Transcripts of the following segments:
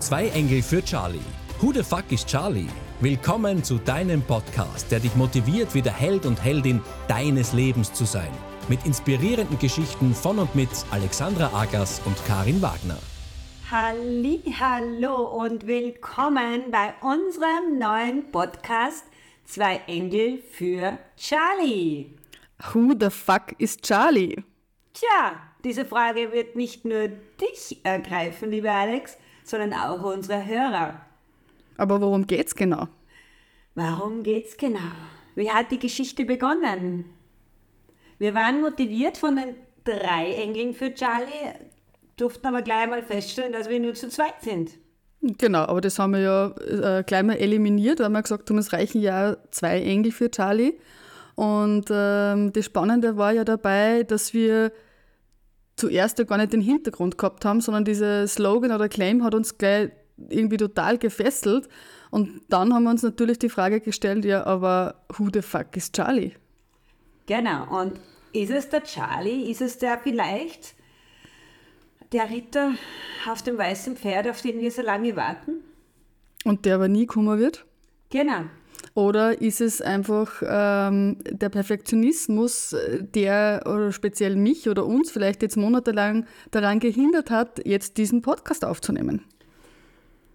Zwei Engel für Charlie. Who the fuck is Charlie? Willkommen zu deinem Podcast, der dich motiviert, wieder Held und Heldin deines Lebens zu sein. Mit inspirierenden Geschichten von und mit Alexandra Agas und Karin Wagner. Halli, hallo und willkommen bei unserem neuen Podcast Zwei Engel für Charlie. Who the fuck is Charlie? Tja, diese Frage wird nicht nur dich ergreifen, lieber Alex, sondern auch unsere Hörer. Aber worum geht's genau? Warum geht's genau? Wie hat die Geschichte begonnen? Wir waren motiviert von den drei Engeln für Charlie, durften aber gleich mal feststellen, dass wir nur zu zweit sind. Genau, aber das haben wir ja äh, gleich mal eliminiert, weil wir gesagt haben, es reichen ja zwei Engel für Charlie. Und ähm, das Spannende war ja dabei, dass wir zuerst ja gar nicht den Hintergrund gehabt haben, sondern dieser Slogan oder Claim hat uns gleich irgendwie total gefesselt. Und dann haben wir uns natürlich die Frage gestellt, ja, aber who the fuck is Charlie? Genau, und ist es der Charlie? Ist es der vielleicht der Ritter auf dem weißen Pferd, auf den wir so lange warten? Und der aber nie kommen wird? Genau. Oder ist es einfach ähm, der Perfektionismus, der oder speziell mich oder uns vielleicht jetzt monatelang daran gehindert hat, jetzt diesen Podcast aufzunehmen?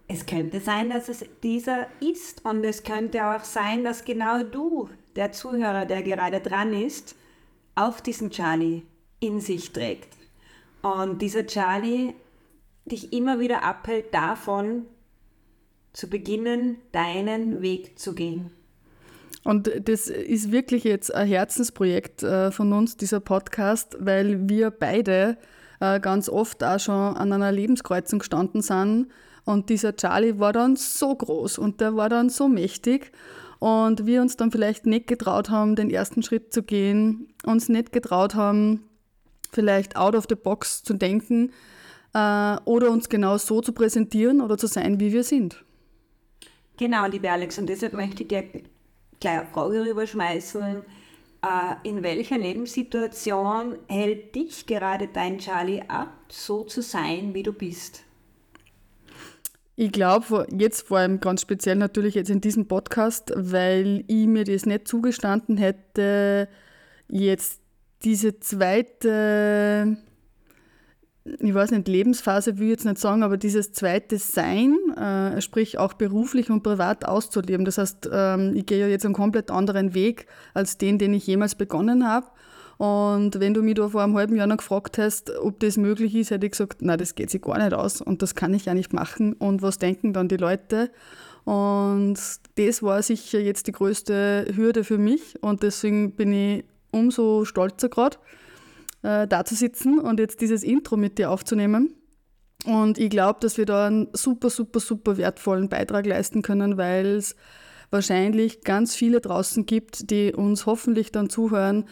Es könnte sein, dass es dieser ist und es könnte auch sein, dass genau du, der Zuhörer, der gerade dran ist, auch diesen Charlie in sich trägt. Und dieser Charlie dich immer wieder abhält davon, zu beginnen, deinen Weg zu gehen. Und das ist wirklich jetzt ein Herzensprojekt äh, von uns, dieser Podcast, weil wir beide äh, ganz oft auch schon an einer Lebenskreuzung gestanden sind. Und dieser Charlie war dann so groß und der war dann so mächtig. Und wir uns dann vielleicht nicht getraut haben, den ersten Schritt zu gehen, uns nicht getraut haben, vielleicht out of the box zu denken äh, oder uns genau so zu präsentieren oder zu sein, wie wir sind. Genau, liebe Alex, und deshalb möchte ich dir gleich eine Frage rüberschmeißen. Äh, in welcher Lebenssituation hält dich gerade dein Charlie ab, so zu sein, wie du bist? Ich glaube, jetzt vor allem ganz speziell natürlich jetzt in diesem Podcast, weil ich mir das nicht zugestanden hätte, jetzt diese zweite ich weiß nicht, Lebensphase will ich jetzt nicht sagen, aber dieses zweite Sein, äh, sprich auch beruflich und privat auszuleben. Das heißt, ähm, ich gehe ja jetzt einen komplett anderen Weg als den, den ich jemals begonnen habe. Und wenn du mich da vor einem halben Jahr noch gefragt hast, ob das möglich ist, hätte ich gesagt, nein, das geht sich gar nicht aus und das kann ich ja nicht machen. Und was denken dann die Leute? Und das war sicher jetzt die größte Hürde für mich und deswegen bin ich umso stolzer gerade äh, sitzen und jetzt dieses Intro mit dir aufzunehmen. Und ich glaube, dass wir da einen super, super, super wertvollen Beitrag leisten können, weil es wahrscheinlich ganz viele draußen gibt, die uns hoffentlich dann zuhören,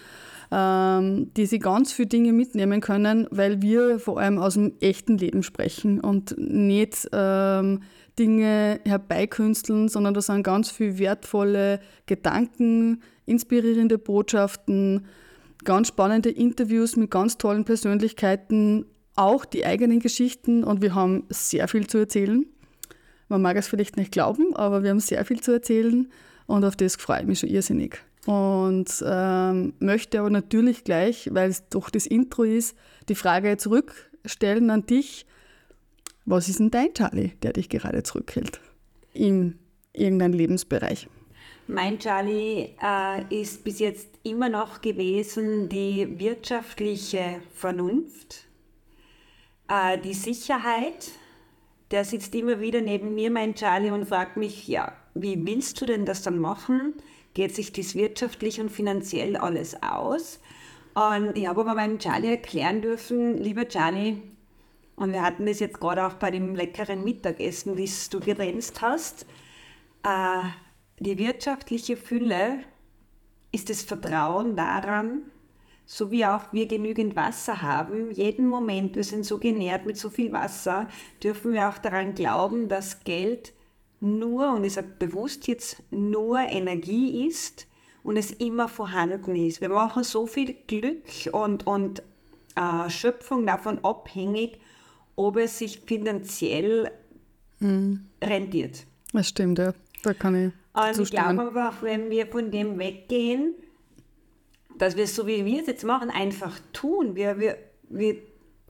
ähm, die sie ganz viele Dinge mitnehmen können, weil wir vor allem aus dem echten Leben sprechen und nicht ähm, Dinge herbeikünsteln, sondern da sind ganz viele wertvolle Gedanken, inspirierende Botschaften, ganz spannende Interviews mit ganz tollen Persönlichkeiten, auch die eigenen Geschichten und wir haben sehr viel zu erzählen. Man mag es vielleicht nicht glauben, aber wir haben sehr viel zu erzählen und auf das freue ich mich schon irrsinnig. Und ähm, möchte aber natürlich gleich, weil es doch das Intro ist, die Frage zurückstellen an dich. Was ist denn dein Charlie, der dich gerade zurückhält in irgendeinem Lebensbereich? Mein Charlie äh, ist bis jetzt immer noch gewesen die wirtschaftliche Vernunft, äh, die Sicherheit. Der sitzt immer wieder neben mir, mein Charlie, und fragt mich, ja, wie willst du denn das dann machen? Geht sich das wirtschaftlich und finanziell alles aus? Und ich habe aber meinem Charlie erklären dürfen, lieber Charlie, und wir hatten das jetzt gerade auch bei dem leckeren Mittagessen, das du gegrenzt hast, äh, die wirtschaftliche Fülle ist das Vertrauen daran, so wie auch wir genügend Wasser haben, jeden Moment, wir sind so genährt mit so viel Wasser, dürfen wir auch daran glauben, dass Geld nur, und ich sage bewusst jetzt, nur Energie ist und es immer vorhanden ist. Wir machen so viel Glück und, und äh, Schöpfung davon abhängig, ob es sich finanziell mhm. rentiert. Das stimmt, ja. Da kann ich Und ich glaube einfach, wenn wir von dem weggehen, dass wir es so wie wir es jetzt machen, einfach tun. Wir, wir, wir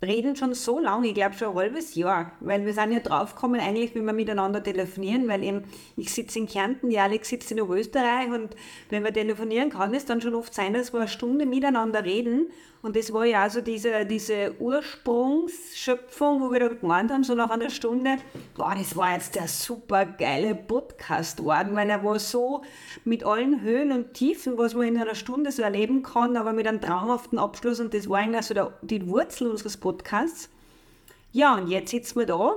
reden schon so lange, ich glaube schon ein halbes Jahr, weil wir sind ja draufgekommen, eigentlich, wie wir miteinander telefonieren, weil eben ich sitze in Kärnten, die Alex sitzt in Österreich und wenn wir telefonieren, kann es dann schon oft sein, dass wir eine Stunde miteinander reden. Und das war ja also diese, diese Ursprungsschöpfung, wo wir da gemeint haben, so nach einer Stunde, boah, das war jetzt der super geile Podcast geworden, weil er war so mit allen Höhen und Tiefen, was man in einer Stunde so erleben kann, aber mit einem traumhaften Abschluss. Und das war eigentlich so der, die Wurzel unseres Podcasts. Ja, und jetzt sitzen wir da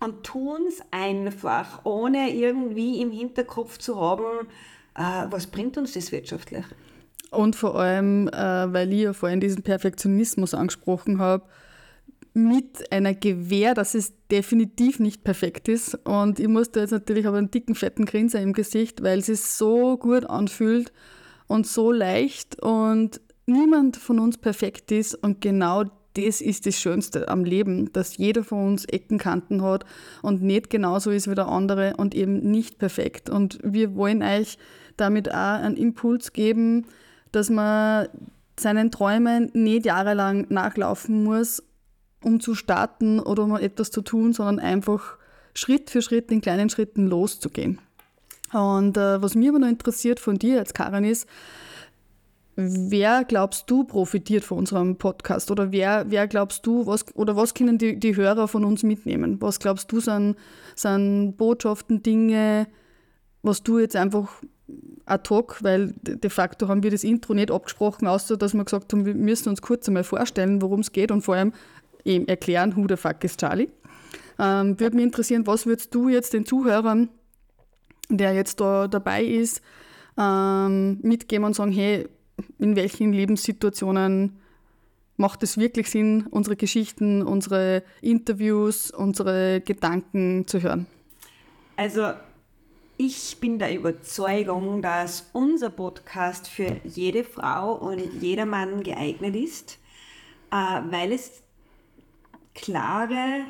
und tun es einfach, ohne irgendwie im Hinterkopf zu haben, äh, was bringt uns das wirtschaftlich? Und vor allem, äh, weil ich ja vorhin diesen Perfektionismus angesprochen habe, mit einer Gewähr, dass es definitiv nicht perfekt ist. Und ich musste jetzt natürlich aber einen dicken, fetten Grinser im Gesicht, weil es sich so gut anfühlt und so leicht und niemand von uns perfekt ist. Und genau das ist das Schönste am Leben, dass jeder von uns Eckenkanten hat und nicht genauso ist wie der andere und eben nicht perfekt. Und wir wollen euch damit auch einen Impuls geben, dass man seinen Träumen nicht jahrelang nachlaufen muss, um zu starten oder um etwas zu tun, sondern einfach Schritt für Schritt in kleinen Schritten loszugehen. Und äh, was mich aber noch interessiert von dir als Karin ist, wer glaubst du profitiert von unserem Podcast oder wer, wer glaubst du, was, oder was können die, die Hörer von uns mitnehmen? Was glaubst du sind, sind Botschaften, Dinge, was du jetzt einfach ad hoc, weil de facto haben wir das Intro nicht abgesprochen, außer dass wir gesagt haben, wir müssen uns kurz einmal vorstellen, worum es geht und vor allem eben erklären, who the fuck is Charlie. Ähm, würde mich interessieren, was würdest du jetzt den Zuhörern, der jetzt da dabei ist, ähm, mitgeben und sagen, hey, in welchen Lebenssituationen macht es wirklich Sinn, unsere Geschichten, unsere Interviews, unsere Gedanken zu hören? Also ich bin der Überzeugung, dass unser Podcast für jede Frau und jedermann geeignet ist, äh, weil es klare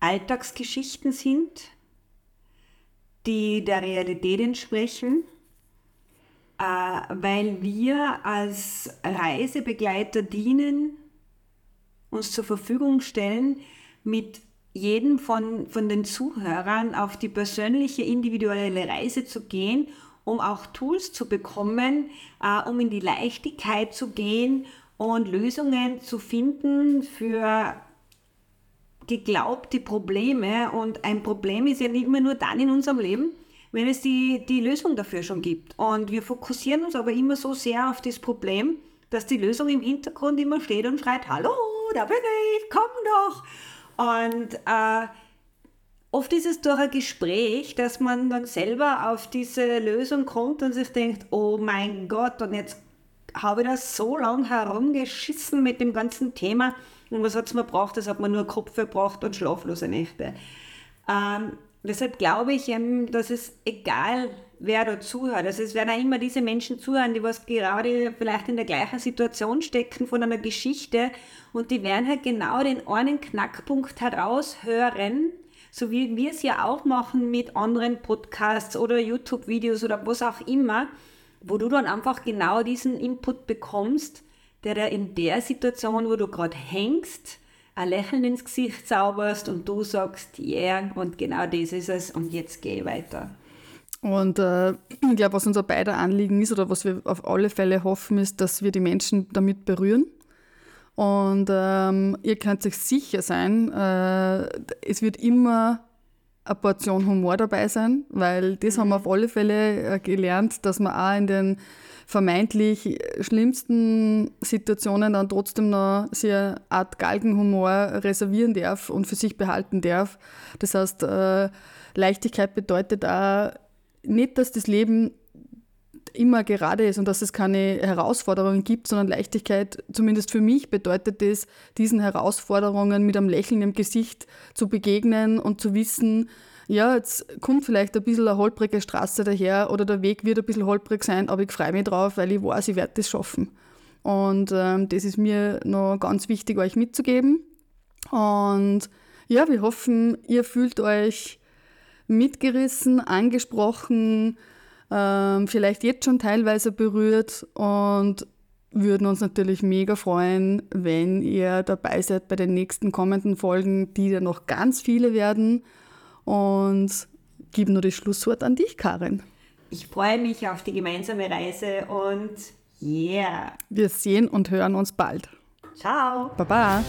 Alltagsgeschichten sind, die der Realität entsprechen, weil wir als Reisebegleiter dienen, uns zur Verfügung stellen mit jedem von, von den Zuhörern auf die persönliche, individuelle Reise zu gehen, um auch Tools zu bekommen, äh, um in die Leichtigkeit zu gehen und Lösungen zu finden für geglaubte Probleme. Und ein Problem ist ja nicht immer nur dann in unserem Leben, wenn es die, die Lösung dafür schon gibt. Und wir fokussieren uns aber immer so sehr auf das Problem, dass die Lösung im Hintergrund immer steht und schreit, hallo, da bin ich, komm doch. Und äh, oft ist es durch ein Gespräch, dass man dann selber auf diese Lösung kommt und sich denkt, oh mein Gott, und jetzt habe ich das so lange herumgeschissen mit dem ganzen Thema. Und was hat es mir gebracht? Das hat man nur Kopf verbracht und schlaflose Nächte. Ähm, deshalb glaube ich, dass es egal wer da zuhört. Also es werden auch immer diese Menschen zuhören, die was gerade vielleicht in der gleichen Situation stecken von einer Geschichte und die werden halt genau den einen Knackpunkt heraushören, so wie wir es ja auch machen mit anderen Podcasts oder YouTube-Videos oder was auch immer, wo du dann einfach genau diesen Input bekommst, der dir in der Situation, wo du gerade hängst, ein Lächeln ins Gesicht zauberst und du sagst, yeah, und genau das ist es und jetzt gehe ich weiter. Und äh, ich glaube, was unser beider Anliegen ist oder was wir auf alle Fälle hoffen, ist, dass wir die Menschen damit berühren. Und ähm, ihr könnt sich sicher sein, äh, es wird immer eine Portion Humor dabei sein, weil das haben wir auf alle Fälle äh, gelernt, dass man auch in den vermeintlich schlimmsten Situationen dann trotzdem noch sehr Art Galgenhumor reservieren darf und für sich behalten darf. Das heißt, äh, Leichtigkeit bedeutet auch nicht, dass das Leben immer gerade ist und dass es keine Herausforderungen gibt, sondern Leichtigkeit, zumindest für mich, bedeutet es, diesen Herausforderungen mit einem Lächeln im Gesicht zu begegnen und zu wissen, ja, jetzt kommt vielleicht ein bisschen eine holprige Straße daher oder der Weg wird ein bisschen holprig sein, aber ich freue mich drauf, weil ich weiß, ich werde das schaffen. Und ähm, das ist mir noch ganz wichtig, euch mitzugeben. Und ja, wir hoffen, ihr fühlt euch mitgerissen, angesprochen, ähm, vielleicht jetzt schon teilweise berührt und würden uns natürlich mega freuen, wenn ihr dabei seid bei den nächsten kommenden Folgen, die dann noch ganz viele werden. Und gebe nur das Schlusswort an dich, Karin. Ich freue mich auf die gemeinsame Reise und yeah. Wir sehen und hören uns bald. Ciao. Baba.